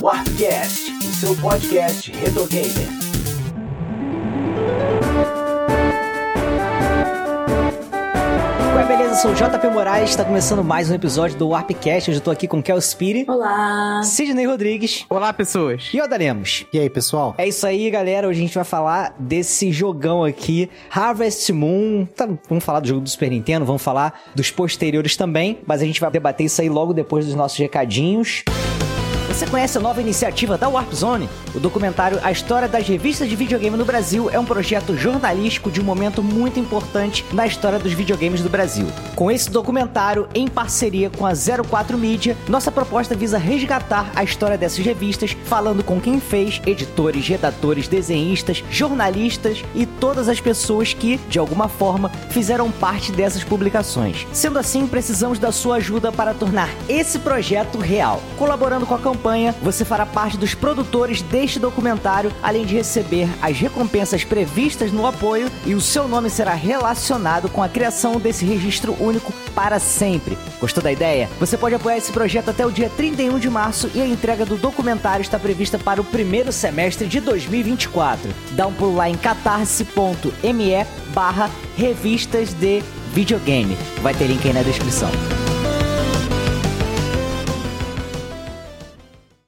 Warpcast, o seu podcast retro gamer. beleza? Sou o JP Moraes, está começando mais um episódio do Warpcast. Hoje eu tô aqui com Kel Spiri. Olá. Sidney Rodrigues. Olá, pessoas. E Oda Lemos. E aí, pessoal? É isso aí, galera. Hoje a gente vai falar desse jogão aqui, Harvest Moon. Tá, vamos falar do jogo do Super Nintendo, vamos falar dos posteriores também, mas a gente vai debater isso aí logo depois dos nossos recadinhos. Você conhece a nova iniciativa da Warp Zone? O documentário A História das Revistas de Videogame no Brasil é um projeto jornalístico de um momento muito importante na história dos videogames do Brasil. Com esse documentário, em parceria com a 04 Mídia, nossa proposta visa resgatar a história dessas revistas, falando com quem fez, editores, redatores, desenhistas, jornalistas e todas as pessoas que, de alguma forma, fizeram parte dessas publicações. Sendo assim, precisamos da sua ajuda para tornar esse projeto real. Colaborando com a campanha campanha, você fará parte dos produtores deste documentário, além de receber as recompensas previstas no apoio e o seu nome será relacionado com a criação desse registro único para sempre. Gostou da ideia? Você pode apoiar esse projeto até o dia 31 de março e a entrega do documentário está prevista para o primeiro semestre de 2024. Dá um pulo lá em catarse.me barra revistas de videogame. Vai ter link aí na descrição.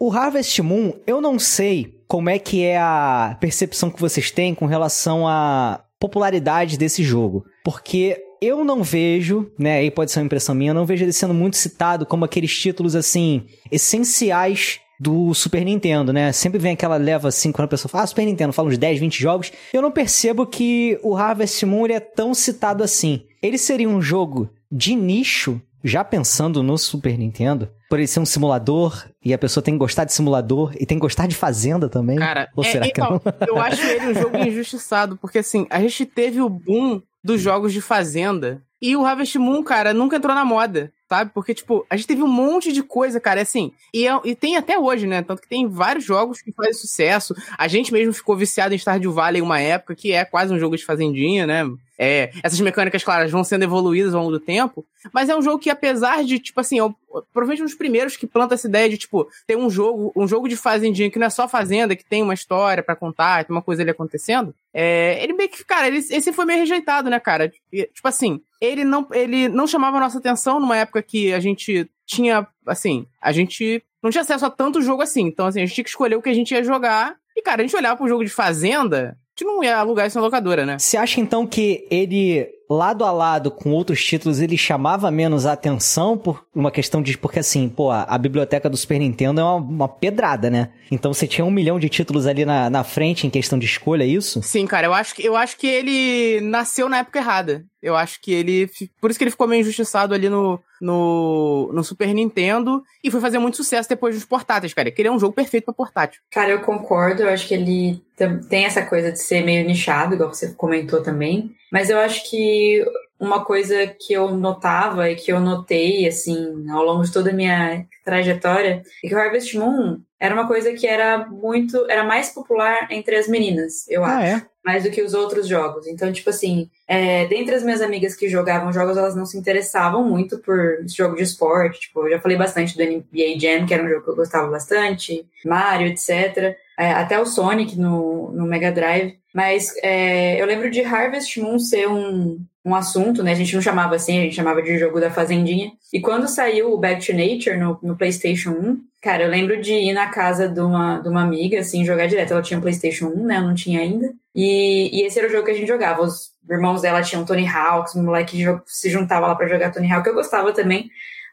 O Harvest Moon, eu não sei como é que é a percepção que vocês têm com relação à popularidade desse jogo. Porque eu não vejo, né, aí pode ser uma impressão minha, eu não vejo ele sendo muito citado como aqueles títulos, assim, essenciais do Super Nintendo, né? Sempre vem aquela leva assim, quando a pessoa fala, ah, Super Nintendo, fala uns 10, 20 jogos. Eu não percebo que o Harvest Moon é tão citado assim. Ele seria um jogo de nicho, já pensando no Super Nintendo, por ele ser um simulador e a pessoa tem que gostar de simulador e tem que gostar de fazenda também? Cara, Ou é, será que não? eu acho ele um jogo injustiçado, porque assim, a gente teve o boom dos jogos de fazenda e o Harvest Moon, cara, nunca entrou na moda, sabe? Porque, tipo, a gente teve um monte de coisa, cara, assim, e, é, e tem até hoje, né? Tanto que tem vários jogos que fazem sucesso. A gente mesmo ficou viciado em Stardew Valley uma época, que é quase um jogo de fazendinha, né? É, essas mecânicas, claro, vão sendo evoluídas ao longo do tempo, mas é um jogo que, apesar de, tipo assim, eu, provavelmente um dos primeiros que planta essa ideia de, tipo, ter um jogo, um jogo de fazendinha que não é só fazenda, que tem uma história para contar, tem uma coisa ali acontecendo, é, ele meio que, cara, ele, esse foi meio rejeitado, né, cara? Tipo assim, ele não, ele não chamava a nossa atenção numa época que a gente tinha, assim, a gente não tinha acesso a tanto jogo assim. Então, assim, a gente tinha que escolher o que a gente ia jogar. E, cara, a gente olhava pro jogo de fazenda, a gente não ia alugar isso na locadora, né? Você acha então que ele lado a lado com outros títulos, ele chamava menos a atenção por uma questão de. Porque assim, pô, a, a biblioteca do Super Nintendo é uma, uma, pedrada, né? Então você tinha um milhão de títulos ali na, na frente em questão de escolha, é isso? Sim, cara, eu acho, que, eu acho que ele nasceu na época errada. Eu acho que ele. Por isso que ele ficou meio injustiçado ali no, no, no Super Nintendo e foi fazer muito sucesso depois dos portáteis, cara. Que ele é um jogo perfeito pra portátil. Cara, eu concordo. Eu acho que ele tem essa coisa de ser meio nichado, igual você comentou também. Mas eu acho que uma coisa que eu notava e que eu notei, assim, ao longo de toda a minha trajetória, é que o Harvest Moon era uma coisa que era muito. era mais popular entre as meninas, eu ah, acho. É? Mais do que os outros jogos. Então, tipo assim, é, dentre as minhas amigas que jogavam jogos, elas não se interessavam muito por jogo de esporte. Tipo, eu já falei bastante do NBA Jam, que era um jogo que eu gostava bastante, Mario, etc. É, até o Sonic no, no Mega Drive. Mas é, eu lembro de Harvest Moon ser um, um assunto, né? A gente não chamava assim, a gente chamava de jogo da Fazendinha. E quando saiu o Back to Nature no, no PlayStation 1, cara, eu lembro de ir na casa de uma, de uma amiga, assim, jogar direto. Ela tinha um PlayStation 1, né? Eu não tinha ainda. E, e esse era o jogo que a gente jogava. Os irmãos dela tinham Tony Hawk, os moleques se juntavam lá para jogar Tony Hawk. Eu gostava também.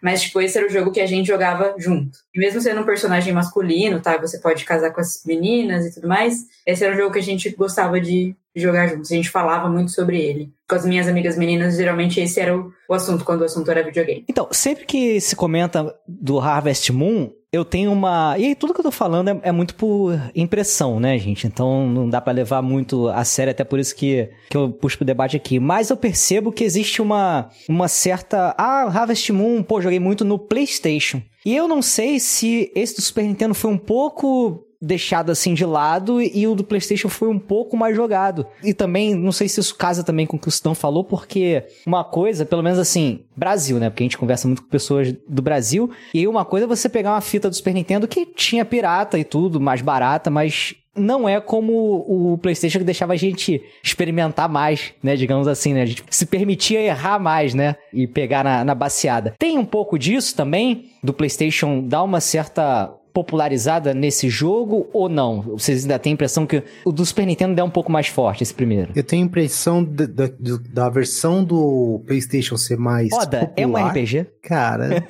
Mas, tipo, esse era o jogo que a gente jogava junto. E mesmo sendo um personagem masculino, tá? Você pode casar com as meninas e tudo mais. Esse era o jogo que a gente gostava de jogar juntos. A gente falava muito sobre ele. Com as minhas amigas meninas, geralmente esse era o, o assunto, quando o assunto era videogame. Então, sempre que se comenta do Harvest Moon, eu tenho uma. E aí, tudo que eu tô falando é, é, muito por impressão, né, gente? Então não dá para levar muito a sério, até por isso que, que eu puxo pro debate aqui. Mas eu percebo que existe uma, uma certa. Ah, Harvest Moon, pô, joguei muito no PlayStation. E eu não sei se esse do Super Nintendo foi um pouco deixado assim de lado e o do PlayStation foi um pouco mais jogado. E também, não sei se isso casa também com o que o Sidão falou, porque uma coisa, pelo menos assim, Brasil, né? Porque a gente conversa muito com pessoas do Brasil. E uma coisa é você pegar uma fita do Super Nintendo que tinha pirata e tudo, mais barata, mas não é como o PlayStation que deixava a gente experimentar mais, né? Digamos assim, né? A gente se permitia errar mais, né? E pegar na, na baseada. Tem um pouco disso também, do PlayStation dar uma certa popularizada nesse jogo ou não? Vocês ainda têm a impressão que o do Super Nintendo é um pouco mais forte, esse primeiro? Eu tenho a impressão da, da, da versão do PlayStation ser mais. Foda, popular. é um RPG? Cara,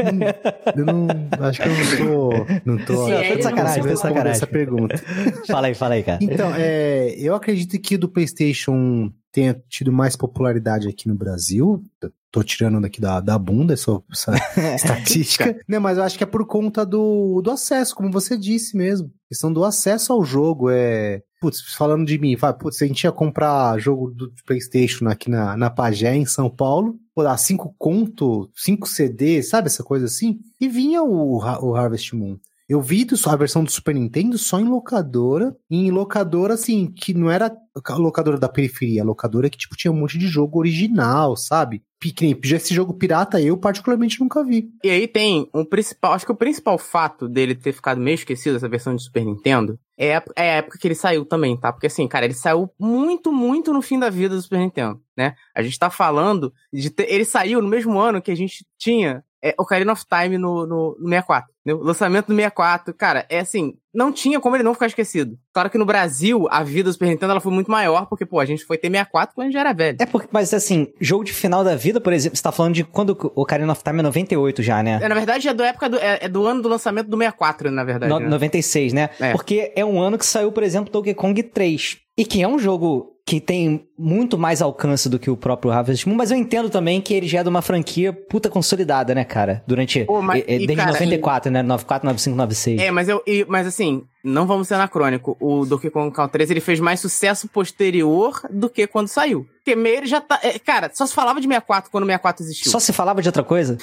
eu não. Acho que eu não tô. Não tô. Sim, não, é, ele sacanagem, não tô sacanagem. essa pergunta. fala aí, fala aí, cara. Então, é, eu acredito que o do PlayStation tenha tido mais popularidade aqui no Brasil. Tô tirando daqui da, da bunda essa, essa estatística. né, mas eu acho que é por conta do, do acesso, como você disse mesmo. A questão do acesso ao jogo. É. Putz, falando de mim, fala, putz, a gente ia comprar jogo do PlayStation aqui na, na Pagé, em São Paulo, pô, dar 5 conto, 5 CD, sabe essa coisa assim? E vinha o, o Harvest Moon. Eu vi a versão do Super Nintendo só em locadora, em locadora assim, que não era locadora da periferia, locadora que tipo tinha um monte de jogo original, sabe? Que esse jogo pirata eu particularmente nunca vi. E aí tem um principal, acho que o principal fato dele ter ficado meio esquecido essa versão de Super Nintendo é a, é a época que ele saiu também, tá? Porque assim, cara, ele saiu muito, muito no fim da vida do Super Nintendo, né? A gente tá falando de ter, ele saiu no mesmo ano que a gente tinha é, Ocarina of Time no, no, no 64. Né? O lançamento do 64, cara, é assim, não tinha como ele não ficar esquecido. Claro que no Brasil, a vida do Super Nintendo ela foi muito maior, porque, pô, a gente foi ter 64 quando a gente já era velho. É porque, mas assim, jogo de final da vida, por exemplo, você tá falando de quando o Ocarina of Time é 98 já, né? É, na verdade, é do época do, é, é do ano do lançamento do 64, na verdade. No, né? 96, né? É. Porque é um ano que saiu, por exemplo, Donkey Kong 3. E que é um jogo que tem muito mais alcance do que o próprio Harvest Moon, mas eu entendo também que ele já é de uma franquia puta consolidada, né, cara? Durante. Pô, mas- e, desde cara, 94, né? 94, 95, 96. É, mas eu, e- mas assim, não vamos ser anacrônico. O Donkey Kong Country 3 ele fez mais sucesso posterior do que quando saiu. Porque ele já tá. é, cara, só se falava de 64 quando o 64 existiu. Só se falava de outra coisa?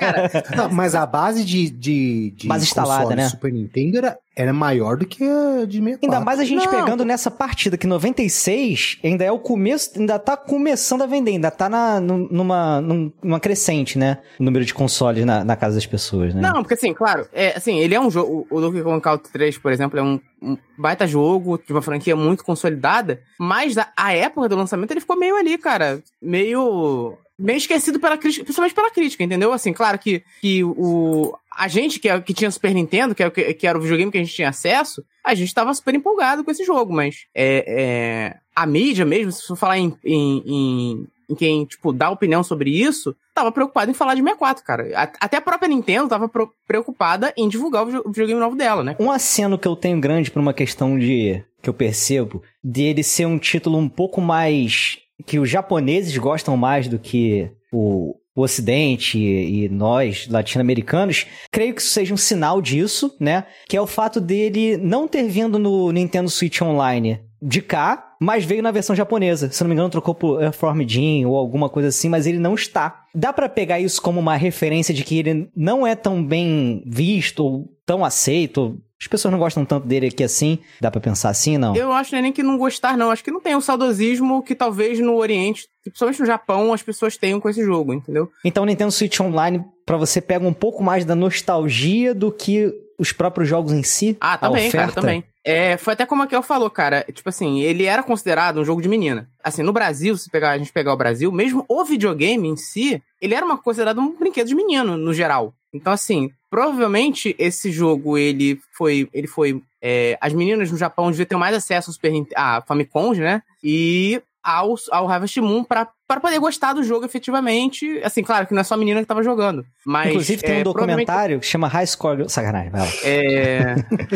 cara, Não, mas a base de, de, de Base instalada, né? Super Nintendo era, era maior do que a de 64. Ainda mais a gente Não. pegando nessa partida que 96 ainda é o começo, ainda tá começando a vender, ainda tá na, num- numa, num- numa crescente, né? O número de consoles na, na casa das pessoas, né? Não, porque assim, claro, é, assim, ele é um jogo. O Donkey Kong Country 3, por exemplo, é um, um baita jogo de uma franquia muito consolidada, mas a, a época do lançamento ele ficou meio ali, cara, meio. Meio esquecido pela crítica, principalmente pela crítica, entendeu? Assim, claro que, que o. A gente que, é- que tinha Super Nintendo, que, é, que, que era o videogame que a gente tinha acesso, a gente tava super empolgado com esse jogo, mas é, é, a mídia mesmo, se for falar em, em, em, em quem, tipo, dá opinião sobre isso, tava preocupado em falar de 64, cara. Até a própria Nintendo tava preocupada em divulgar o video- o videogame novo dela, né? Um aceno que eu tenho grande por uma questão de. Que eu percebo, dele ser um título um pouco mais. que os japoneses gostam mais do que o. o Ocidente e e nós, latino-americanos, creio que isso seja um sinal disso, né? Que é o fato dele não ter vindo no Nintendo Switch Online de cá, mas veio na versão japonesa. Se não me engano, trocou por Earthworm Jim ou alguma coisa assim, mas ele não está. Dá pra pegar isso como uma referência de que ele não é tão bem visto ou tão aceito? As pessoas não gostam tanto dele aqui assim? Dá pra pensar assim, não? Eu acho que não é nem que não gostar, não. Acho que não tem o saudosismo que talvez no Oriente, principalmente no Japão, as pessoas tenham com esse jogo, entendeu? Então o Nintendo Switch Online, pra você, pega um pouco mais da nostalgia do que os próprios jogos em si? Ah, também, cara, também. É, foi até como a Kel falou, cara. Tipo assim, ele era considerado um jogo de menina. Assim, no Brasil, se pegar, a gente pegar o Brasil, mesmo o videogame em si, ele era uma, considerado um brinquedo de menino, no geral. Então, assim, provavelmente esse jogo, ele foi. Ele foi. é, as meninas no Japão deviam ter mais acesso ao Super Nintendo, a Famicom, né? E ao, ao Harvest Moon pra, pra poder gostar do jogo efetivamente. Assim, claro que não é só a menina que tava jogando. Mas, Inclusive tem é, um provavelmente- documentário que chama High Score... Sacanagem, vai lá. é...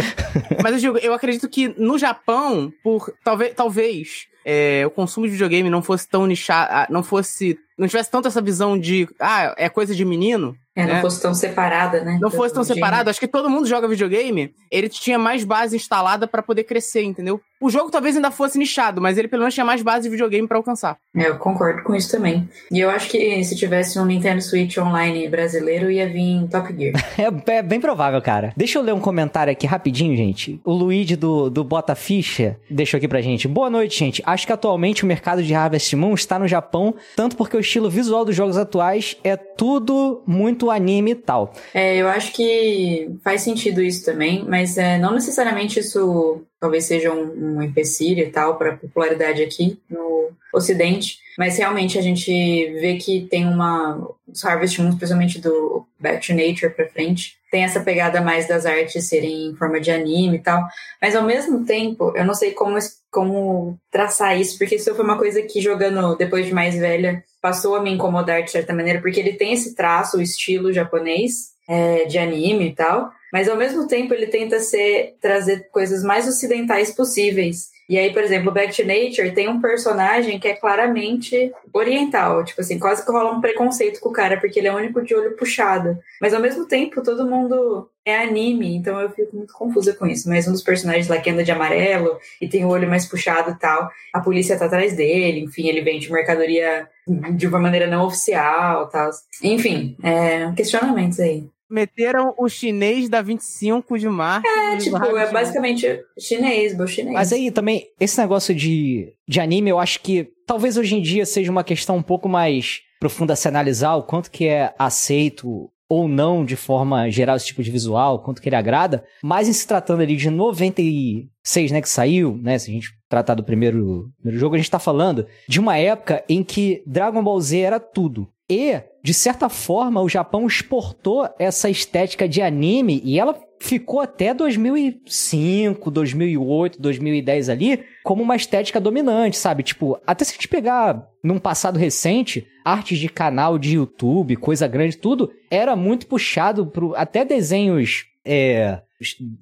Mas eu digo, eu acredito que no Japão, por talvez, talvez é, o consumo de videogame não fosse tão nichado, ah, não fosse, não tivesse tanto essa visão de, ah, é coisa de menino. É, não É. fosse tão separada, né? não fosse tão gênero. separado, acho que todo mundo joga videogame, ele tinha mais base instalada pra poder crescer, entendeu? O jogo talvez ainda fosse nichado, mas ele pelo menos tinha mais base de videogame pra alcançar. É, eu concordo com isso também. E eu acho que se tivesse um Nintendo Switch online brasileiro, ia vir Top Gear. É, é bem provável, cara. Deixa eu ler um comentário aqui rapidinho, gente. O Luigi do, do Bota Ficha deixou aqui pra gente. Boa noite, gente. Acho que atualmente o mercado de Harvest Moon está no Japão, tanto porque o estilo visual dos jogos atuais é tudo muito anime e tal. É, eu acho que faz sentido isso também, mas é, não necessariamente isso talvez seja um, um empecilho e tal para popularidade aqui no Ocidente, mas realmente a gente vê que tem uma os Harvest Moon, especialmente do Back to Nature para frente, tem essa pegada mais das artes serem em forma de anime e tal, mas ao mesmo tempo eu não sei como como traçar isso, porque isso foi uma coisa que jogando depois de mais velha passou a me incomodar de certa maneira, porque ele tem esse traço, o estilo japonês é, de anime e tal, mas ao mesmo tempo ele tenta ser trazer coisas mais ocidentais possíveis. E aí, por exemplo, Back to Nature tem um personagem que é claramente oriental, tipo assim, quase que rola um preconceito com o cara, porque ele é o único de olho puxado. Mas ao mesmo tempo, todo mundo é anime, então eu fico muito confusa com isso. Mas um dos personagens lá que anda de amarelo e tem o olho mais puxado e tal, a polícia tá atrás dele, enfim, ele vende mercadoria de uma maneira não oficial tal. Enfim, é, questionamentos aí. Meteram o chinês da 25 de março. É, tipo, é basicamente chinês, bo chinês. Mas aí também, esse negócio de, de anime, eu acho que talvez hoje em dia seja uma questão um pouco mais profunda a se analisar, o quanto que é aceito ou não de forma geral esse tipo de visual, quanto que ele agrada, mas em se tratando ali de 96, né, que saiu, né, se a gente tratar do primeiro, primeiro jogo, a gente tá falando de uma época em que Dragon Ball Z era tudo. E, de certa forma, o Japão exportou essa estética de anime e ela ficou até 2005, 2008, 2010 ali como uma estética dominante, sabe? Tipo, até se a gente pegar num passado recente, artes de canal de YouTube, coisa grande, tudo, era muito puxado pro até desenhos é,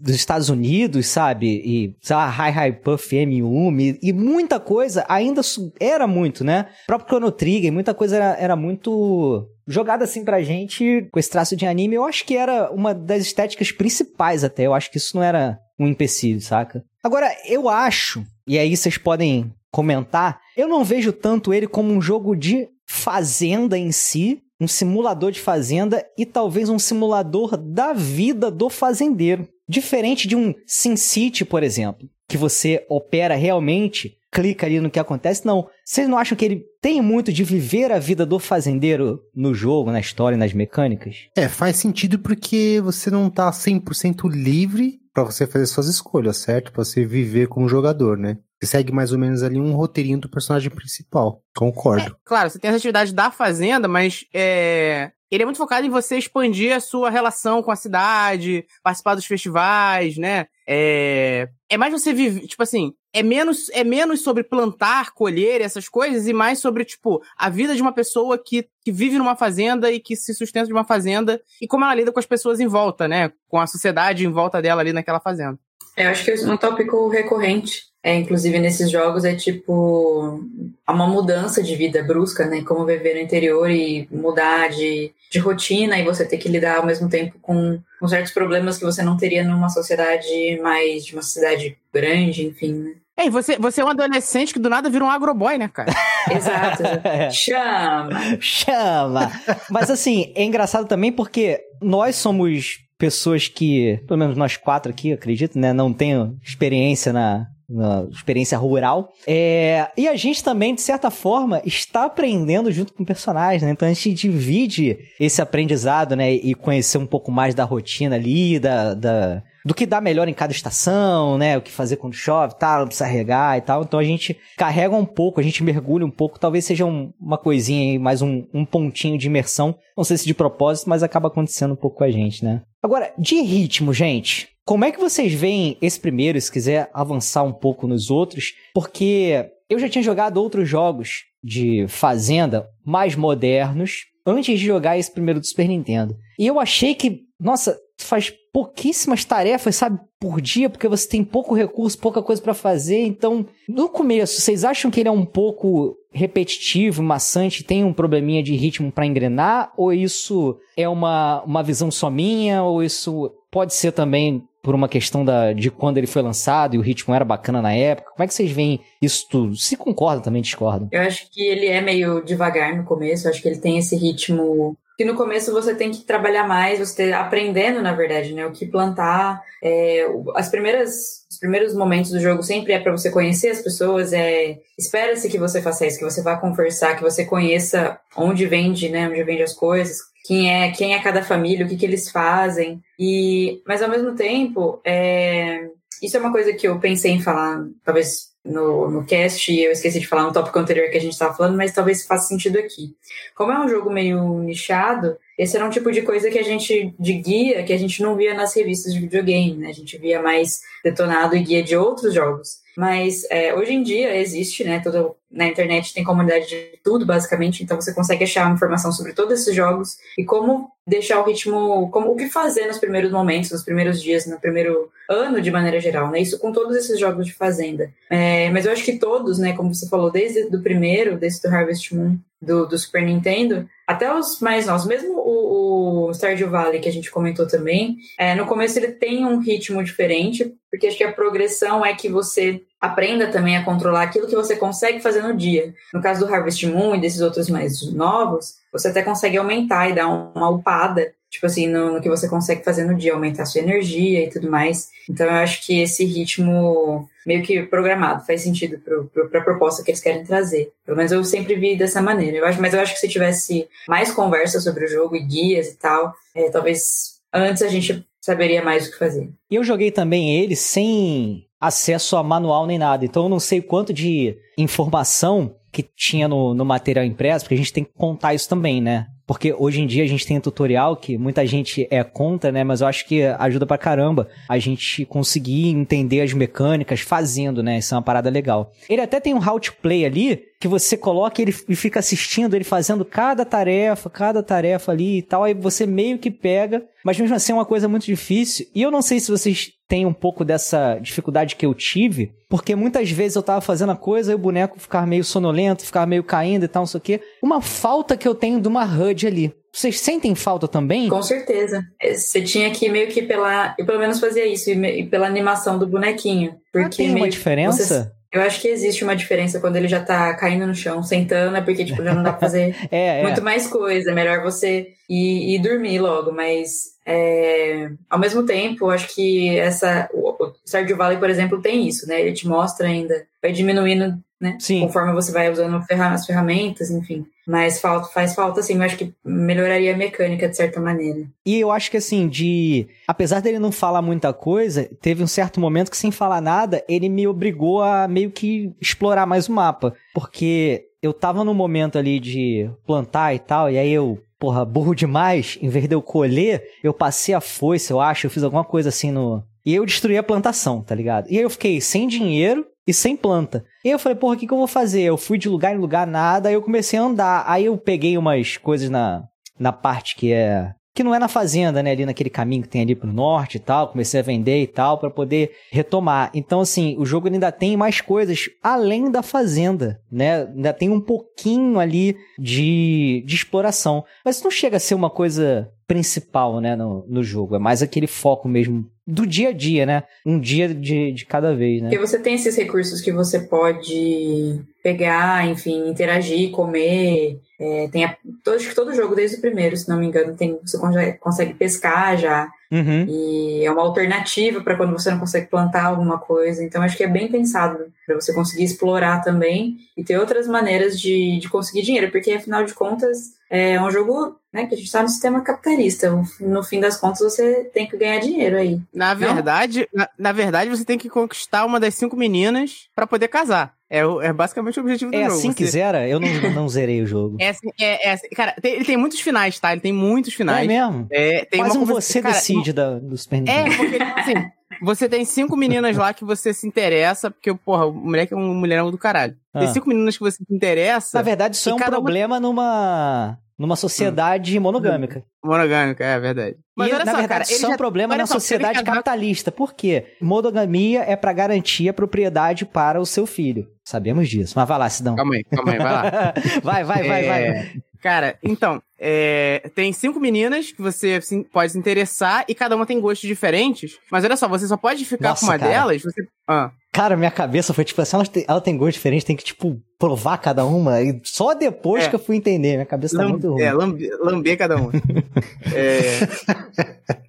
dos Estados Unidos, sabe? E, lá, Hi Hi Puff M1 e, e muita coisa ainda era muito, né? O próprio Chrono Trigger, muita coisa era, era muito jogada assim pra gente com esse traço de anime. Eu acho que era uma das estéticas principais até. Eu acho que isso não era um empecilho, saca? Agora, eu acho, e aí vocês podem comentar, eu não vejo tanto ele como um jogo de fazenda em si, um simulador de fazenda e talvez um simulador da vida do fazendeiro. Diferente de um SimCity, por exemplo, que você opera realmente, clica ali no que acontece. Não, vocês não acham que ele tem muito de viver a vida do fazendeiro no jogo, na história, nas mecânicas? É, faz sentido porque você não tá 100% livre pra você fazer suas escolhas, certo? Pra você viver como jogador, né? Você segue mais ou menos ali um roteirinho do personagem principal. Concordo. Claro, você tem as atividades da fazenda, mas é, ele é muito focado em você expandir a sua relação com a cidade, participar dos festivais, né? É, é mais você viver, tipo assim, é menos, é menos sobre plantar, colher essas coisas e mais sobre, tipo, a vida de uma pessoa que, que vive numa fazenda e que se sustenta de uma fazenda e como ela lida com as pessoas em volta, né? Com a sociedade em volta dela ali naquela fazenda. É, Eu acho que um tópico recorrente, é, inclusive nesses jogos, é tipo uma mudança de vida brusca, né? Como viver no interior e mudar de, de rotina e você ter que lidar ao mesmo tempo com, com certos problemas que você não teria numa sociedade mais de uma cidade grande, enfim, né? É, e você, você é um adolescente que do nada vira um agroboy, né, cara? Exato. exato. Chama! Chama! Mas assim, é engraçado também porque nós somos pessoas que, pelo menos nós quatro aqui, acredito, né, não tem experiência na, na experiência rural. É, e a gente também, de certa forma, está aprendendo junto com o personagem, né? Então a gente divide esse aprendizado, né? E conhecer um pouco mais da rotina ali, da, da, do que dá melhor em cada estação, né? O que fazer quando chove, tal, não precisa regar e tal. Então a gente carrega um pouco, a gente mergulha um pouco. Talvez seja um- uma coisinha aí, mais um, um pontinho de imersão. Não sei se de propósito, mas acaba acontecendo um pouco com a gente, né? Agora, de ritmo, gente. Como é que vocês veem esse primeiro, se quiser avançar um pouco nos outros? Porque eu já tinha jogado outros jogos de Fazenda mais modernos antes de jogar esse primeiro do Super Nintendo. E eu achei que, nossa, faz pouquíssimas tarefas, sabe, por dia, porque você tem pouco recurso, pouca coisa pra fazer. Então, no começo, vocês acham que ele é um pouco repetitivo, maçante, tem um probleminha de ritmo pra engrenar? Ou isso é uma, uma visão só minha? Ou isso pode ser também por uma questão da, de quando ele foi lançado e o ritmo era bacana na época? Como é que vocês veem isso tudo? Se concordam, também discordam? Eu acho que ele é meio devagar no começo, eu acho que ele tem esse ritmo que no começo você tem que trabalhar mais, você tá aprendendo, na verdade, né? O que plantar. É, as primeiras, os primeiros momentos do jogo sempre é para você conhecer as pessoas, é espera-se que você faça isso, que você vá conversar, que você conheça onde vende, né? Onde vende as coisas, quem é quem é cada família, o que, que eles fazem. E, mas ao mesmo tempo, é, isso é uma coisa que eu pensei em falar, talvez no, no cast e eu esqueci de falar no tópico anterior que a gente estava falando, mas talvez faça sentido aqui. Como é um jogo meio nichado, esse era um tipo de coisa que a gente, de guia, que a gente não via nas revistas de videogame, né? A gente via mais detonado e guia de outros jogos. Mas é, hoje em dia existe, né? Toda, na internet tem comunidade de tudo, basicamente, então você consegue achar informação sobre todos esses jogos e como deixar o ritmo, como o que fazer nos primeiros momentos, nos primeiros dias, no primeiro ano de maneira geral, né? Isso com todos esses jogos de fazenda. É, mas eu acho que todos, né? Como você falou, desde o primeiro, desde o Harvest Moon do, do Super Nintendo, até os mais novos, mesmo o, o Stardew Valley que a gente comentou também, é, no começo ele tem um ritmo diferente, porque acho que a progressão é que você aprenda também a controlar aquilo que você consegue fazer no dia. No caso do Harvest Moon e desses outros mais novos, você até consegue aumentar e dar uma upada, tipo assim, no, no, que você consegue fazer no dia, aumentar a sua energia e tudo mais. Então eu acho que esse ritmo meio que programado faz sentido para a proposta que eles querem trazer. Pelo menos eu sempre vi dessa maneira. Eu acho, mas eu acho que se tivesse mais conversa sobre o jogo e guias e tal, é, talvez antes a gente saberia mais o que fazer. E eu joguei também ele sem acesso a manual nem nada. Então eu não sei quanto de informação que tinha no, no material impresso, porque a gente tem que contar isso também, né? Porque hoje em dia a gente tem tutorial que muita gente é contra, né? Mas eu acho que ajuda pra caramba a gente conseguir entender as mecânicas fazendo, né? Isso é uma parada legal. Ele até tem um how to play ali, que você coloca ele e fica assistindo ele fazendo cada tarefa, cada tarefa ali e tal, aí você meio que pega, mas mesmo assim é uma coisa muito difícil. E eu não sei se vocês têm um pouco dessa dificuldade que eu tive, porque muitas vezes eu tava fazendo a coisa e o boneco ficava meio sonolento, ficava meio caindo e tal, não sei o quê. Uma falta que eu tenho de uma HUD ali. Vocês sentem falta também? Com certeza. É, você tinha que meio que pela. Eu pelo menos fazia isso, e pela animação do bonequinho. Porque ah, tem uma diferença? Você, eu acho que existe uma diferença quando ele já tá caindo no chão, sentando, é porque, tipo, já não dá pra fazer é, é. muito mais coisa. É melhor você ir, ir dormir logo. Mas, é, ao mesmo tempo, eu acho que essa. O, o Stardew Valley, por exemplo, tem isso, né? Ele te mostra ainda. Vai diminuindo né? Sim. Conforme você vai usando as ferramentas, enfim. Mas falta, faz falta, assim, eu acho que melhoraria a mecânica de certa maneira. E eu acho que, assim, de. Apesar dele não falar muita coisa, teve um certo momento que, sem falar nada, ele me obrigou a meio que explorar mais o mapa. Porque eu tava no momento ali de plantar e tal, e aí eu porra, burro demais, em vez de eu colher, eu passei a foice, eu acho, eu fiz alguma coisa assim no. E eu destruí a plantação, tá ligado? E aí eu fiquei sem dinheiro, e sem planta. E eu falei, porra, o que, que eu vou fazer? Eu fui de lugar em lugar, nada, aí eu comecei a andar. Aí eu peguei umas coisas na, na parte que é. Que não é na fazenda, né? Ali naquele caminho que tem ali pro norte e tal. Comecei a vender e tal para poder retomar. Então, assim, o jogo ainda tem mais coisas além da fazenda, né? Ainda tem um pouquinho ali de, de exploração. Mas não chega a ser uma coisa principal, né, no, no jogo. É mais aquele foco mesmo do dia a dia, né? Um dia de, de cada vez, né? Porque você tem esses recursos que você pode pegar, enfim, interagir, comer. É, tem a, todo, acho que todo jogo, desde o primeiro, se não me engano, tem, você consegue pescar já. Uhum. E é uma alternativa para quando você não consegue plantar alguma coisa. Então, acho que é bem pensado para você conseguir explorar também e ter outras maneiras de, de conseguir dinheiro, porque afinal de contas é um jogo né, que a gente está no sistema capitalista. No fim das contas, você tem que ganhar dinheiro aí. Na verdade, na, na, verdade, você tem que conquistar uma das cinco meninas para poder casar. É, é basicamente o objetivo do é jogo. É assim você... que zera? Eu não, não zerei o jogo. É assim, é, é assim, cara, tem, ele tem muitos finais, tá? Ele tem muitos finais. É mesmo? É, tem Quase uma um você cara, decide da, dos Super É, porque, assim, você tem cinco meninas lá que você se interessa, porque, porra, o moleque é um mulherão do caralho. Tem ah. cinco meninas que você se interessa. Na verdade, isso é um problema uma... numa numa sociedade monogâmica. Monogâmica, é verdade. Mas e, olha na só, verdade, cara, isso é um já- problema olha na só, sociedade capitalista. Por quê? Monogamia é pra garantir a propriedade para o seu filho. Sabemos disso. Mas vai lá, Sidão. Calma aí, calma aí, vai lá. vai, vai, vai, vai. Cara, então, é, tem cinco meninas que você pode se interessar e cada uma tem gostos diferentes. Mas olha só, você só pode ficar Nossa, com uma cara. delas. Você... Ah, Cara, minha cabeça foi tipo assim, ela tem, ela tem gosto diferente, tem que, tipo, provar cada uma. E só depois É. que eu fui entender. Minha cabeça tá lam- muito ruim. é, lambe- lamber cada uma. É,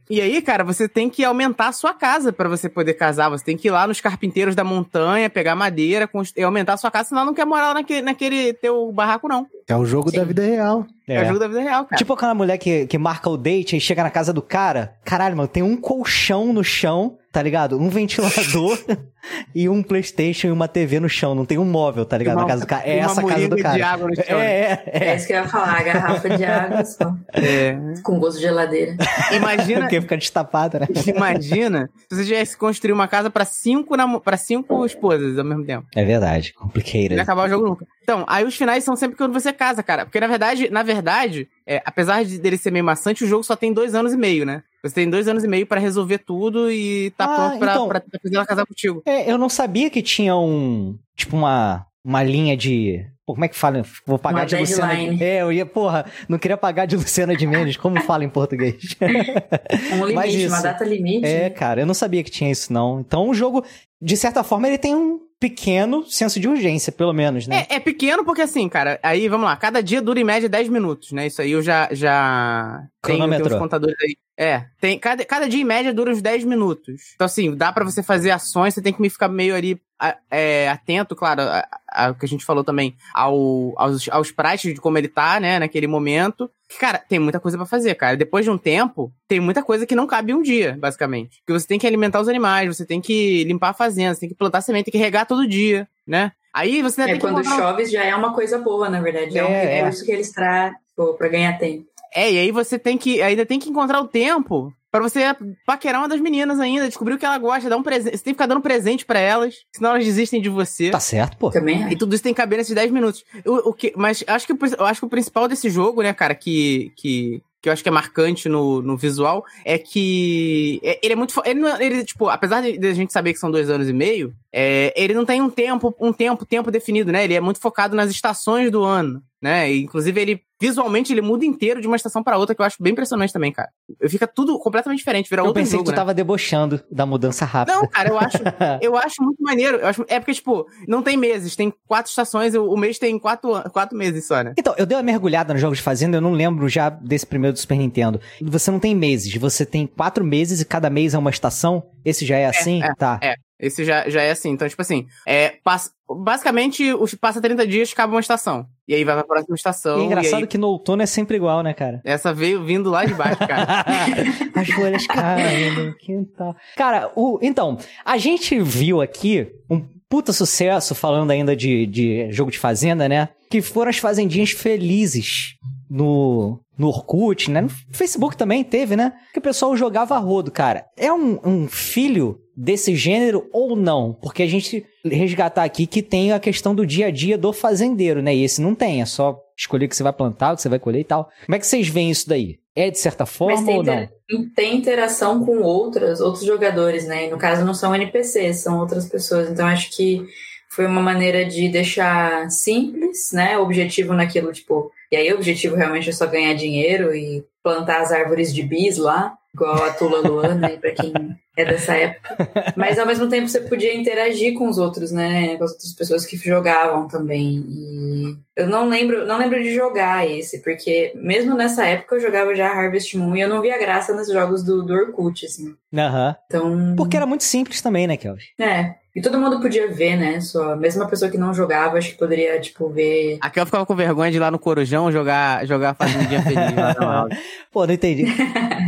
E aí, cara, você tem que aumentar a sua casa pra você poder casar. Você tem que ir lá nos carpinteiros da montanha, pegar madeira const- e aumentar a sua casa, senão não quer morar lá naquele, naquele teu barraco, não. É o jogo da vida real. É, é o jogo da vida real, cara. Tipo aquela mulher que, que marca o date e chega na casa do cara. Caralho, mano, tem um colchão no chão, tá ligado? Um ventilador e um Playstation e uma TV no chão. Não tem um móvel, tá ligado? Uma- na casa do cara. É essa a casa do cara. de água no chão, é, é, É é. isso que eu ia falar, a garrafa de água só, É. com gosto de geladeira. Imagina, Porque fica destapada, né? imagina se você tivesse construir uma casa pra cinco, pra cinco esposas ao mesmo tempo. É verdade. Não ia Complicated. acabar o jogo nunca. Então, aí os finais são sempre quando você casa, cara. Porque na verdade, na verdade, é, apesar de dele ser meio maçante, o jogo só tem dois anos e meio, né? Você tem dois anos e meio pra resolver tudo e tá Ah, pronto pra, então- pra, pra fazer ela casar contigo. É, eu não sabia que tinha um. Tipo, uma, uma linha de. Pô, como é que fala? Vou pagar Uma de Luciana. deadline. É, eu ia, porra, não queria pagar de Luciana de Mendes. Como fala em português? Um Mas limite, isso. uma data limite. É, cara, eu não sabia que tinha isso, não. Então o jogo, de certa forma, ele tem um pequeno senso de urgência, pelo menos, né? É, é pequeno porque assim, cara, aí vamos lá, cada dia dura em média 10 minutos, né? Isso aí eu já. já tenho, tenho os contadores aí. É, tem, cada, cada dia em média dura uns 10 minutos. Então, assim, dá pra você fazer ações, você tem que me ficar meio ali é, atento, claro, ao que a gente falou também, ao, aos, aos sprites de como ele tá, né, naquele momento. Cara, tem muita coisa pra fazer, cara. Depois de um tempo, tem muita coisa que não cabe um dia, basicamente. Porque você tem que alimentar os animais, você tem que limpar a fazenda, você tem que plantar semente, tem que regar todo dia, né? Aí você É, tem que quando um- chove já é uma coisa boa, na verdade. É, um É, é. recurso que eles trazem pô, pra ganhar tempo. É, e aí você tem que. Ainda tem que encontrar o tempo pra você paquerar uma das meninas ainda, descobrir o que ela gosta, dar um presente. Você tem que ficar dando presente pra elas, senão elas desistem de você. Tá certo, pô. Também E tudo isso tem que caber nesses 10 minutos. O, o que, mas acho que, eu acho que o principal desse jogo, né, cara, que, que, que eu acho que é marcante no, no visual, é que é- ele é muito. Ele, não- ele, tipo, apesar de, de a gente saber que são dois anos e meio, é, ele não tem um tempo, um tempo, tempo definido, né? Ele é muito focado nas estações do ano, né? E, inclusive, ele visualmente ele muda inteiro de uma estação pra outra, que eu acho bem impressionante também, cara. Fica tudo completamente diferente, vira Eu outro pensei jogo, que tu né? tava debochando da mudança rápida. Não, cara, eu acho, eu acho muito maneiro. Eu acho- é porque, tipo, não tem meses, tem quatro estações, o, mês tem quatro, quatro meses só, né? Então, eu dei uma mergulhada nos jogos de fazenda, eu não lembro já desse primeiro do Super Nintendo. Você não tem meses, você tem quatro meses e cada mês é uma estação? Esse já é assim? é, tá. é. Esse já, já é assim. Então, tipo assim, é, passa, basicamente, os, passa 30 dias, acaba uma estação. E aí vai pra próxima estação. E é engraçado aí, que no outono é sempre igual, né, cara? essa veio vindo lá de baixo, cara. As folhas caindo no quintal. Cara, o, então, a gente viu aqui um puta sucesso, falando ainda de, de jogo de fazenda, né? Que foram as fazendinhas felizes no, no Orkut, né? No Facebook também teve, né? Que o pessoal jogava rodo, cara. É um, um filho desse gênero ou não? Porque a gente resgatar aqui que tem a questão do dia a dia do fazendeiro, né? E esse não tem, é só escolher o que você vai plantar, o que você vai colher e tal. Como é que vocês veem isso daí? É de certa forma ou não? tem interação com outras, outros jogadores, né? E no caso não são NPCs, são outras pessoas. Então acho que foi uma maneira de deixar simples, né? O objetivo naquilo, tipo. E aí o objetivo realmente é só ganhar dinheiro e plantar as árvores de bis lá, igual a Tula Luana, né? Pra quem é dessa época. Mas ao mesmo tempo você podia interagir com os outros, né? Com as outras pessoas que jogavam também. E eu não lembro, não lembro de jogar esse, porque mesmo nessa época eu jogava já Harvest Moon e eu não via graça nos jogos do, do Orkut, assim. Aham. Então. Porque era muito simples também, né, Kelvin? É. E todo mundo podia ver, né? Só, mesmo a pessoa que não jogava, acho que poderia, tipo, ver. Aqui eu ficava com vergonha de ir lá no Corujão jogar, jogar Fazendinha Feliz. lá na aula. Pô, não entendi.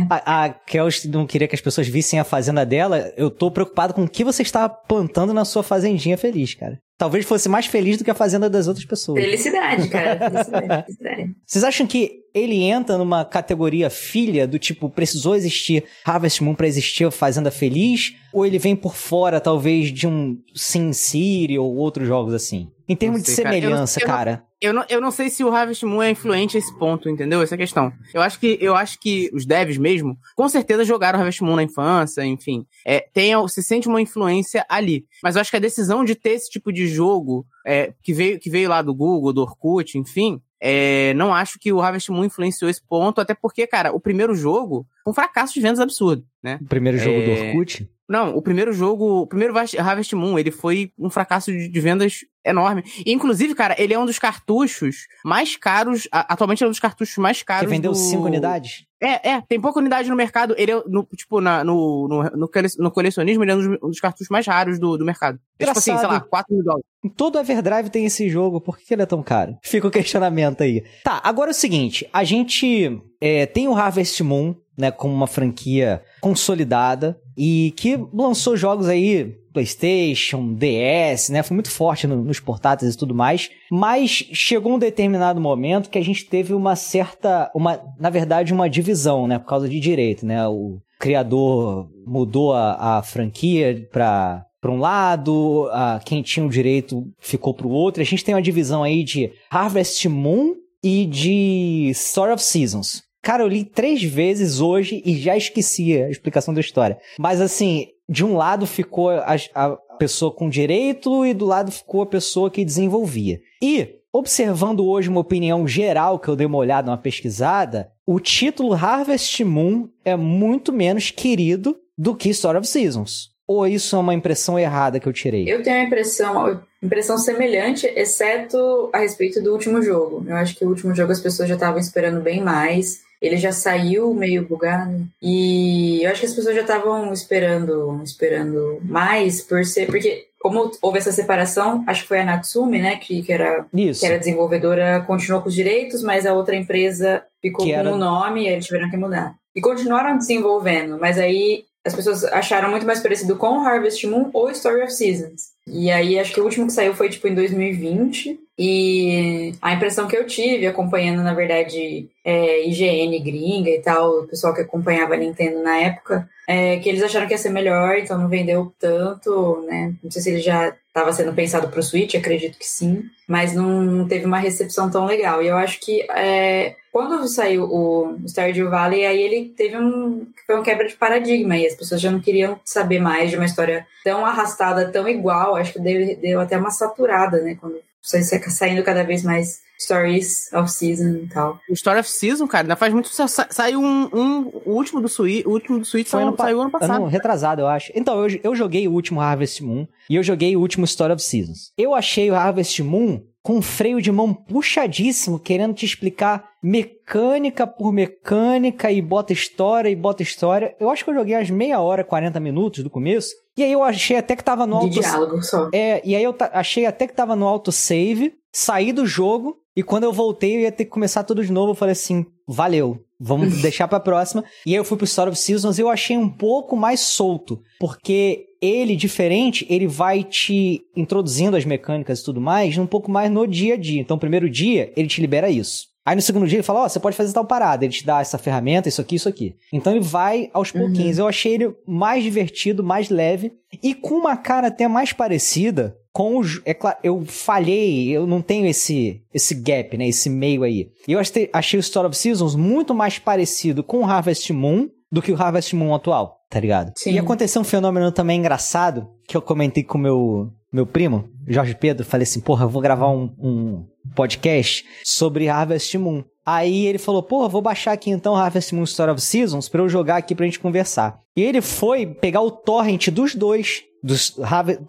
a, a Kels não queria que as pessoas vissem a fazenda dela. Eu tô preocupado com o que você está plantando na sua fazendinha feliz, cara. Talvez fosse mais feliz do que a fazenda das outras pessoas. Felicidade, cara. Felicidade, felicidade. Vocês acham que ele entra numa categoria filha do tipo, precisou existir Harvest Moon pra existir a Fazenda Feliz? Ou ele vem por fora, talvez, de um Sin City ou outros jogos assim? Em termos Não de sei, cara. Eu não- semelhança, eu não, eu não sei se o Harvest Moon é influente a esse ponto, entendeu? Essa é a questão. Eu acho que, eu acho que os devs mesmo, com certeza jogaram Harvest Moon na infância, enfim. É, tem, se sente uma influência ali. Mas eu acho que a decisão de ter esse tipo de jogo, é, que, veio, que veio lá do Google, do Orkut, enfim, é, não acho que o Harvest Moon influenciou esse ponto, até porque, cara, o primeiro jogo foi um fracasso de vendas absurdo, né? O primeiro jogo É, do Orkut? Não, o primeiro jogo, o primeiro Harvest Moon, ele foi um fracasso de, de vendas enorme. E, inclusive, cara, ele é um dos cartuchos mais caros, a- atualmente é um dos cartuchos mais Que caros vendeu do... cinco unidades? É, é, tem pouca unidade no mercado. Ele é, no, tipo, na, no, no, no, cole- no colecionismo, ele é um dos, cartuchos mais raros do, do mercado. É tipo assim, sei lá, Engraçado. 4 mil dólares. Todo Everdrive tem esse jogo, por que ele é tão caro? Fica o questionamento aí. Tá, agora é o seguinte, a gente é, tem o Harvest Moon, né, como uma franquia consolidada e que lançou jogos aí PlayStation, DS, né, foi muito forte no- nos portáteis e tudo mais, mas chegou um determinado momento que a gente teve uma certa, uma, na verdade, uma divisão, né, por causa de direito, né, o criador mudou a, a franquia para para um lado, a, quem tinha o direito ficou para o outro. A gente tem uma divisão aí de Harvest Moon e de Story of Seasons. Cara, eu li três vezes hoje e já esqueci a explicação da história. Mas assim, de um lado ficou a, a pessoa com direito e do lado ficou a pessoa que desenvolvia. E, observando hoje uma opinião geral que eu dei uma olhada, uma pesquisada, o título Harvest Moon é muito menos querido do que Story of Seasons. Ou isso é uma impressão errada que eu tirei? Eu tenho a impressão, impressão semelhante, exceto a respeito do último jogo. Eu acho que o último jogo as pessoas já estavam esperando bem mais. Ele já saiu meio bugado. E eu acho que as pessoas já estavam esperando, esperando mais por ser. Porque, como houve essa separação, acho que foi a Natsume, né? Que, que, era, Isso. que era desenvolvedora, continuou com os direitos, mas a outra empresa ficou Que com era- o nome e eles tiveram que mudar. E continuaram desenvolvendo, mas aí as pessoas acharam muito mais parecido com Harvest Moon ou Story of Seasons. E aí acho que o último que saiu foi tipo em 2020. E a impressão que eu tive, acompanhando, na verdade, é, IGN gringa e tal, o pessoal que acompanhava a Nintendo na época, é que eles acharam que ia ser melhor, então não vendeu tanto, né? Não sei se ele já estava sendo pensado para o Switch, acredito que sim, mas não teve uma recepção tão legal. E eu acho que é, quando saiu o Stardew Valley, aí ele teve um, foi um quebra de paradigma e as pessoas já não queriam saber mais de uma história tão arrastada, tão igual. Acho que deu, deu até uma saturada, né? Quando saindo cada vez mais stories of season e tal. O Story of Season, cara, ainda faz muito sucesso. Sa- Saiu um, um- o último do Switch, o último do Switch saiu, ano saiu ano passado. Ano retrasado, eu acho. Então, eu, eu joguei o último Harvest Moon e eu joguei o último Story of Seasons. Eu achei o Harvest Moon com um freio de mão puxadíssimo, querendo te explicar mecânica por mecânica e bota história e bota história. Eu acho que eu joguei umas meia hora, 40 minutos do começo. E aí eu achei até que tava no De auto... diálogo só. É, e aí eu achei até que tava no autosave, saí do jogo, e quando eu voltei eu ia ter que começar tudo de novo. Eu falei assim, valeu, vamos deixar pra próxima. E aí eu fui pro Story of Seasons e eu achei um pouco mais solto, porque ele, diferente, ele vai te introduzindo as mecânicas e tudo mais um pouco mais no dia a dia. Então, o primeiro dia, ele te libera isso. Aí no segundo dia ele fala, ó, você pode fazer tal parada, ele te dá essa ferramenta, isso aqui, isso aqui. Então ele vai aos pouquinhos. Eu achei ele mais divertido, mais leve e com uma cara até mais parecida com o... jo- É claro, eu falhei, eu não tenho esse esse gap, né, esse meio aí. E eu achei, achei o Story of Seasons muito mais parecido com o Harvest Moon do que o Harvest Moon atual, tá ligado? Sim. E aconteceu um fenômeno também engraçado que eu comentei com meu meu primo, Jorge Pedro, falei assim, porra, eu vou gravar um, um podcast sobre Harvest Moon. Aí ele falou, porra, vou baixar aqui então Harvest Moon Story of Seasons pra eu jogar aqui pra gente conversar. E ele foi pegar o torrent dos dois, dos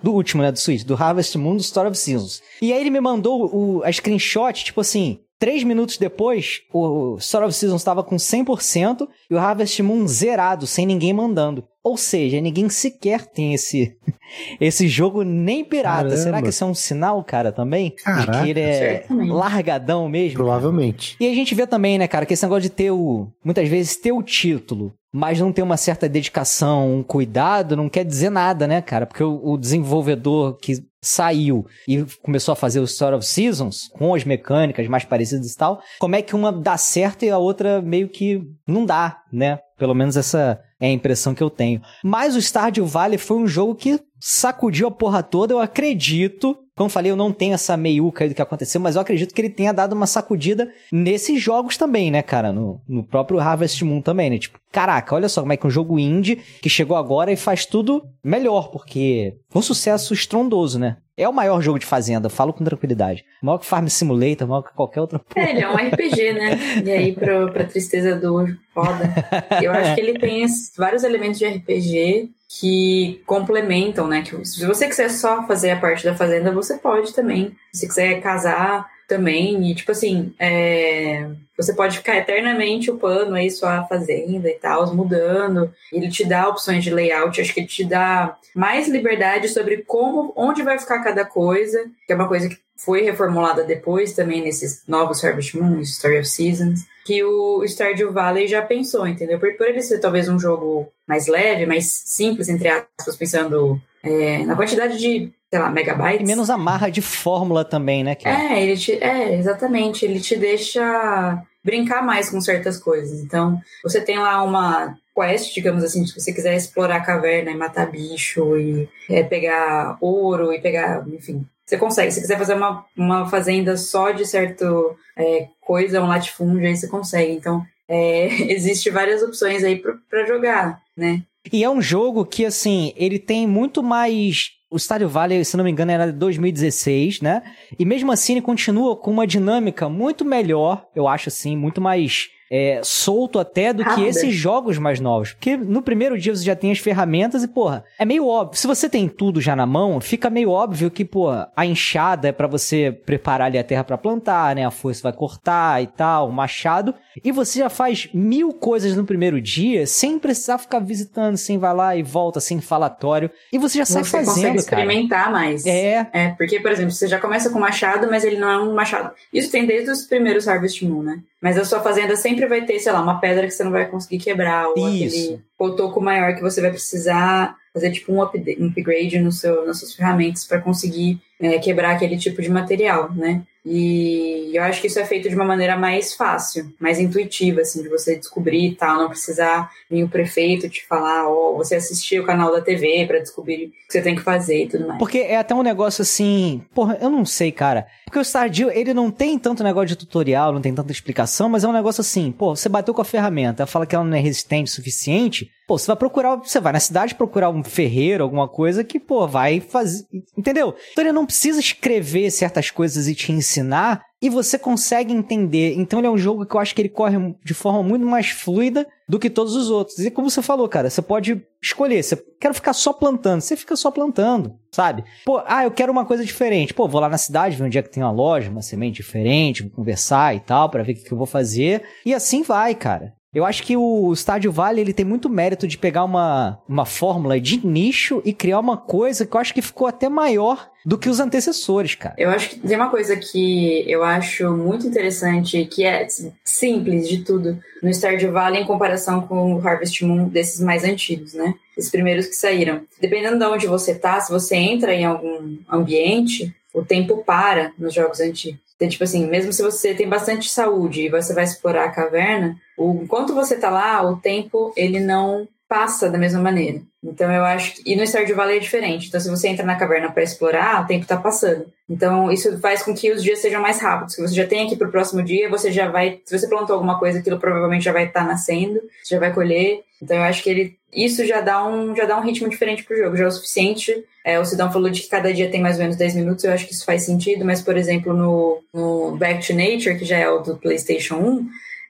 do último, né, do Switch, do Harvest Moon do Story of Seasons. E aí ele me mandou o, a screenshot, tipo assim, Três minutos depois, o Story of Seasons estava com 100% e o Harvest Moon zerado, sem ninguém mandando. Ou seja, ninguém sequer tem esse, esse jogo nem pirata. Caramba. Será que isso é um sinal, cara, também? De Caraca, que ele é certamente. largadão mesmo? Provavelmente. E a gente vê também, né, cara, que esse negócio de ter o. Muitas vezes ter o título, mas não ter uma certa dedicação, um cuidado, não quer dizer nada, né, cara? Porque o, o desenvolvedor que saiu e começou a fazer o Story of Seasons, com as mecânicas mais parecidas e tal, como é que uma dá certo e a outra meio que não dá, né? Pelo menos essa é a impressão que eu tenho. Mas o Stardew Valley foi um jogo que sacudiu a porra toda, eu acredito Como falei, eu não tenho essa meiuca aí do que aconteceu, mas eu acredito que ele tenha dado uma sacudida nesses jogos também, né, cara? No, no próprio Harvest Moon também, né? Tipo, caraca, olha só como é que um jogo indie que chegou agora e faz tudo melhor, porque foi um sucesso estrondoso, né? É o maior jogo de fazenda, falo com tranquilidade. Maior que Farm Simulator, maior que qualquer outra porra. É, ele é um RPG, né? E aí, pra, pra tristeza do foda. Eu acho que ele tem vários elementos de RPG que complementam, né? Que se você quiser só fazer a parte da fazenda, você pode também. Se quiser casar também, e tipo assim, é, você pode ficar eternamente upando aí sua fazenda e tal, mudando. Ele te dá opções de layout, acho que ele te dá mais liberdade sobre como, onde vai ficar cada coisa, que é uma coisa que foi reformulada depois também nesses novos Harvest Moon, Story of Seasons, que o Stardew Valley já pensou, entendeu? Por, por ele ser talvez um jogo mais leve, mais simples, entre aspas, pensando é, na quantidade de, sei lá, megabytes. E menos amarra de fórmula também, né? É, ele te, é, exatamente. Ele te deixa brincar mais com certas coisas. Então, você tem lá uma quest, digamos assim, se você quiser explorar a caverna e matar bicho e é, pegar ouro e pegar, enfim. Você consegue. Se quiser fazer uma, uma fazenda só de certo é, coisa, um latifúndio, aí você consegue. Então, é, existe várias opções aí pra jogar, né? E é um jogo que, assim, ele tem muito mais. O Stardew Valley, se não me engano, era de 2016, né? E mesmo assim ele continua com uma dinâmica muito melhor, eu acho assim, muito mais é, solto até do que Rápida. esses jogos mais novos. Porque no primeiro dia você já tem as ferramentas e, porra, é meio óbvio. Se você tem tudo já na mão, fica meio óbvio que, porra, a enxada é pra você preparar ali a terra pra plantar, né? A foice vai cortar e tal, o machado. E você já faz mil coisas no primeiro dia sem precisar ficar visitando, sem vai lá e volta, sem falatório. E você já sai você consegue fazendo, cara. experimentar mais. É, É, porque, por exemplo, você já começa com machado, mas ele não é um machado. Isso tem desde os primeiros Harvest Moon, né? Mas a sua fazenda sempre vai ter, sei lá, uma pedra que você não vai conseguir quebrar, ou Isso. aquele cotoco maior que você vai precisar fazer tipo um, um upgrade no seu, nas suas ferramentas para conseguir é, quebrar aquele tipo de material, né? E eu acho que isso é feito de uma maneira mais fácil, mais intuitiva, assim, de você descobrir e tal, não precisar vir o prefeito te falar, ou você assistir o canal da TV para descobrir o que você tem que fazer e tudo mais. Porque é até um negócio assim. Porra, eu não sei, cara. Porque o Stardew, ele não tem tanto negócio de tutorial, não tem tanta explicação, mas é um negócio assim. Pô, você bateu com a ferramenta, ela fala que ela não é resistente o suficiente. Pô, você vai procurar. Você vai na cidade procurar um ferreiro, alguma coisa que, pô, vai fazer. Entendeu? Então ele não precisa escrever certas coisas e te ensinar. E você consegue entender. Então ele é um jogo que eu acho que ele corre de forma muito mais fluida do que todos os outros. E como você falou, cara, você pode escolher. Você quer ficar só plantando, você fica só plantando, sabe? Pô, ah, eu quero uma coisa diferente. Pô, vou lá na cidade, ver onde é que tem uma loja, uma semente diferente, vou conversar e tal, pra ver o que, que eu vou fazer. E assim vai, cara. Eu acho que o Stardew Valley ele tem muito mérito de pegar uma, uma fórmula de nicho e criar uma coisa que eu acho que ficou até maior do que os antecessores, cara. Eu acho que tem uma coisa que eu acho muito interessante, que é simples de tudo, no Stardew Valley em comparação com o Harvest Moon desses mais antigos, né? Os primeiros que saíram. Dependendo de onde você tá, se você entra em algum ambiente, o tempo para nos jogos antigos. Então, tipo assim, mesmo se você tem bastante saúde e você vai explorar a caverna, o, enquanto você tá lá, o tempo, ele não passa da mesma maneira. Então eu acho que. E no Stardew Valley é diferente. Então, se você entra na caverna para explorar, o tempo tá passando. Então, isso faz com que os dias sejam mais rápidos. Que você já tem aqui pro próximo dia, você já vai. Se você plantou alguma coisa, aquilo provavelmente já vai estar nascendo, você já vai colher. Então eu acho que ele. Isso já dá um, já dá um ritmo diferente pro jogo, já é o suficiente. É, o Sidão falou de que cada dia tem mais ou menos 10 minutos, eu acho que isso faz sentido, mas, por exemplo, no, no Back to Nature, que já é o do PlayStation 1,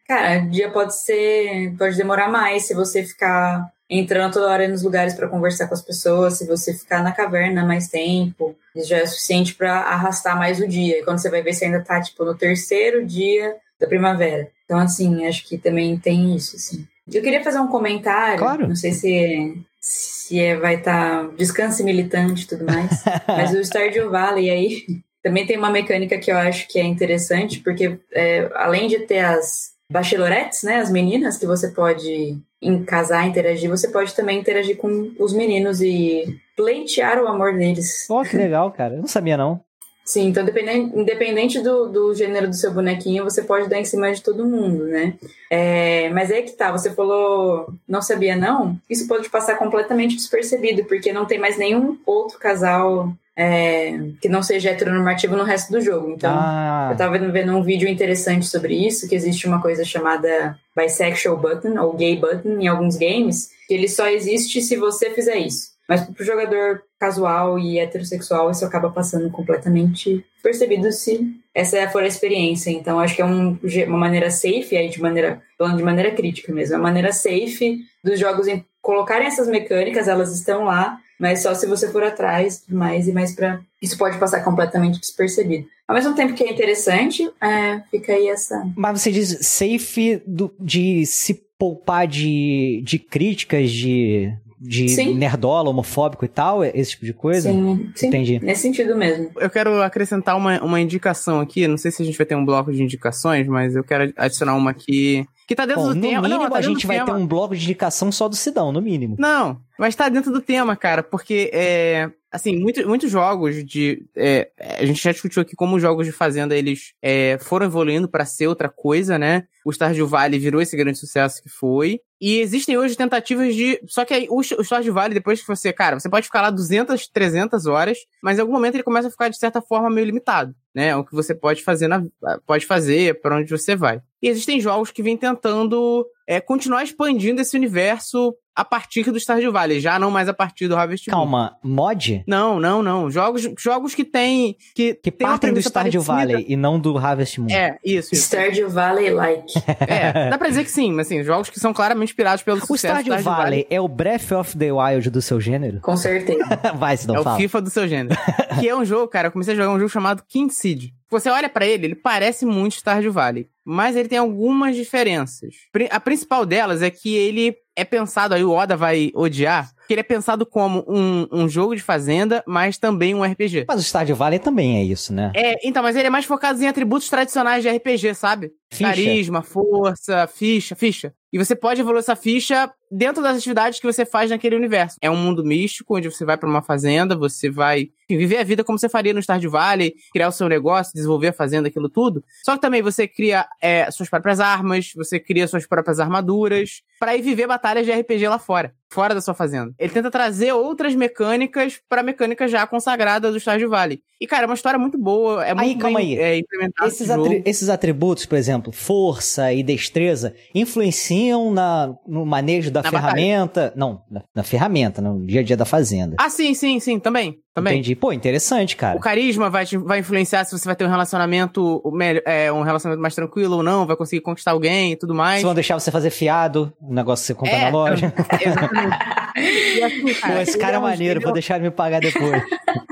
cara, dia pode ser. pode demorar mais se você ficar entrando toda hora nos lugares para conversar com as pessoas, se você ficar na caverna mais tempo, isso já é suficiente para arrastar mais o dia. E quando você vai ver, você ainda tá, tipo, no terceiro dia da primavera. Então, assim, acho que também tem isso, assim. Eu queria fazer um comentário, Claro. não sei se, se é, vai estar descanse militante e tudo mais, mas o Stardew Valley aí também tem uma mecânica que eu acho que é interessante, porque é, além de ter as bachelorettes, né, as meninas que você pode em casar, interagir, você pode também interagir com os meninos e pleitear o amor deles. Ó, que legal, cara. Eu não sabia, não. Sim, então dependente, independente do, do gênero do seu bonequinho, você pode dar em cima de todo mundo, né? É, mas aí que tá, você falou, não sabia não? Isso pode passar completamente despercebido, porque não tem mais nenhum outro casal é, que não seja heteronormativo no resto do jogo. Então, Ah, eu tava vendo um vídeo interessante sobre isso, que existe uma coisa chamada bisexual button, ou gay button, em alguns games, que ele só existe se você fizer isso. Mas pro jogador casual e heterossexual, isso acaba passando completamente percebido se essa for a experiência. Então, acho que é um, uma maneira safe, aí de maneira, falando de maneira crítica mesmo, é uma maneira safe dos jogos em colocarem essas mecânicas, elas estão lá, mas só se você for atrás, mais, e mais pra... Isso pode passar completamente despercebido. Ao mesmo tempo que é interessante, é, fica aí essa... mas você diz safe do- de se poupar de, de críticas, de, de Sim. nerdola, homofóbico e tal, esse tipo de coisa? Sim, sim, Entendi. nesse sentido mesmo. Eu quero acrescentar uma, uma indicação aqui. Não sei se a gente vai ter um bloco de indicações, mas eu quero adicionar uma aqui. Que tá dentro Bom, do no tema. mínimo, Não, tá a gente vai tema. ter um bloco de indicação só do Sidão, no mínimo. Não, mas tá dentro do tema, cara, porque é. Assim, muito, muitos jogos de. é, a gente já discutiu aqui como os jogos de Fazenda eles é, foram evoluindo pra ser outra coisa, né? O Stardew Valley virou esse grande sucesso que foi. E existem hoje tentativas de. Só que aí, o, o Stardew Valley, depois que você. Cara, você pode ficar lá 200, 300 horas, mas em algum momento ele começa a ficar, de certa forma, meio limitado. Né? O que você pode fazer, na, pode fazer para onde você vai. E existem jogos que vêm tentando é, continuar expandindo esse universo a partir do Stardew Valley, já não mais a partir do Harvest Moon. Calma, mod? Não, não, não. Jogos, jogos que tem que, Que tem partem do Stardew parecida. Valley e não do Harvest Moon. É, isso, isso. Stardew Valley like. É, dá pra dizer que sim, mas assim, jogos que são claramente inspirados pelo O sucesso do Stardew Valley é o Breath of the Wild do seu gênero? Com certeza. Vai, Sidão, É o fala. FIFA do seu gênero. que é um jogo, cara, eu comecei a jogar um jogo chamado King Seed. Você olha pra ele, ele parece muito Stardew Valley, mas ele tem algumas diferenças. A principal delas é que ele é pensado, aí o Oda vai odiar, que ele é pensado como um, um jogo de fazenda, mas também um RPG. Mas o Stardew Valley também é isso, né? É, então, mas ele é mais focado em atributos tradicionais de RPG, sabe? Ficha. Carisma, força, ficha, ficha. E você pode evoluir essa ficha dentro das atividades que você faz naquele universo. É um mundo místico, onde você vai pra uma fazenda, você vai viver a vida como você faria no Stardew Valley, criar o seu negócio, desenvolver a fazenda, aquilo tudo. Só que também você cria é, suas próprias armas, você cria suas próprias armaduras, pra ir viver batalhas de RPG lá fora, fora da sua fazenda. Ele tenta trazer outras mecânicas pra mecânica já consagrada do Stardew Valley. E, cara, é uma história muito boa, é Aí, muito calma bem aí. é, implementado Esses, atri- esses atributos, por exemplo, força e destreza, influenciam na, no manejo da Na ferramenta. Não, na, na ferramenta, no dia a dia da fazenda. Ah, sim, sim, sim, também. Também. Entendi. Pô, interessante, cara. O carisma vai, te- vai influenciar se você vai ter um relacionamento melhor, é, um relacionamento mais tranquilo ou não, vai conseguir conquistar alguém e tudo mais. Se vão deixar você fazer fiado, um negócio que você compra É, na loja. Exatamente. Assim, Pô, cara, esse ele cara é um- maneiro, é vou deixar ele me pagar depois.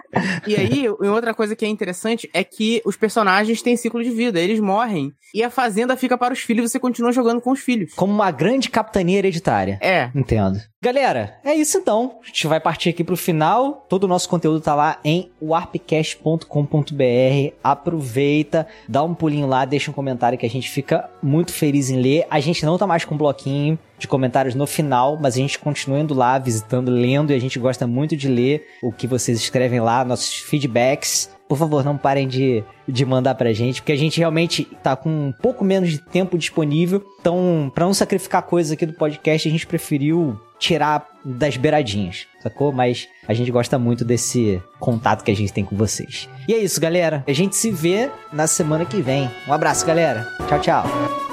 E aí, outra coisa que é interessante é que os personagens têm ciclo de vida, eles morrem. E a fazenda fica para os filhos e você continua jogando com os filhos. Como uma grande capitania hereditária. É. Entendo. Galera, é isso então. A gente vai partir aqui pro final. Todo o nosso conteúdo tá lá em warpcast.com.br. Aproveita, dá um pulinho lá, deixa um comentário que a gente fica muito feliz em ler. A gente não tá mais com bloquinho de comentários no final, mas a gente continua indo lá, visitando, lendo e a gente gosta muito de ler o que vocês escrevem lá, nossos feedbacks. Por favor, não parem de, de mandar pra gente, porque a gente realmente tá com um pouco menos de tempo disponível. Então, pra não sacrificar coisas aqui do podcast, a gente preferiu tirar das beiradinhas, sacou? Mas a gente gosta muito desse contato que a gente tem com vocês. E é isso, galera. A gente se vê na semana que vem. Um abraço, galera. Tchau, tchau.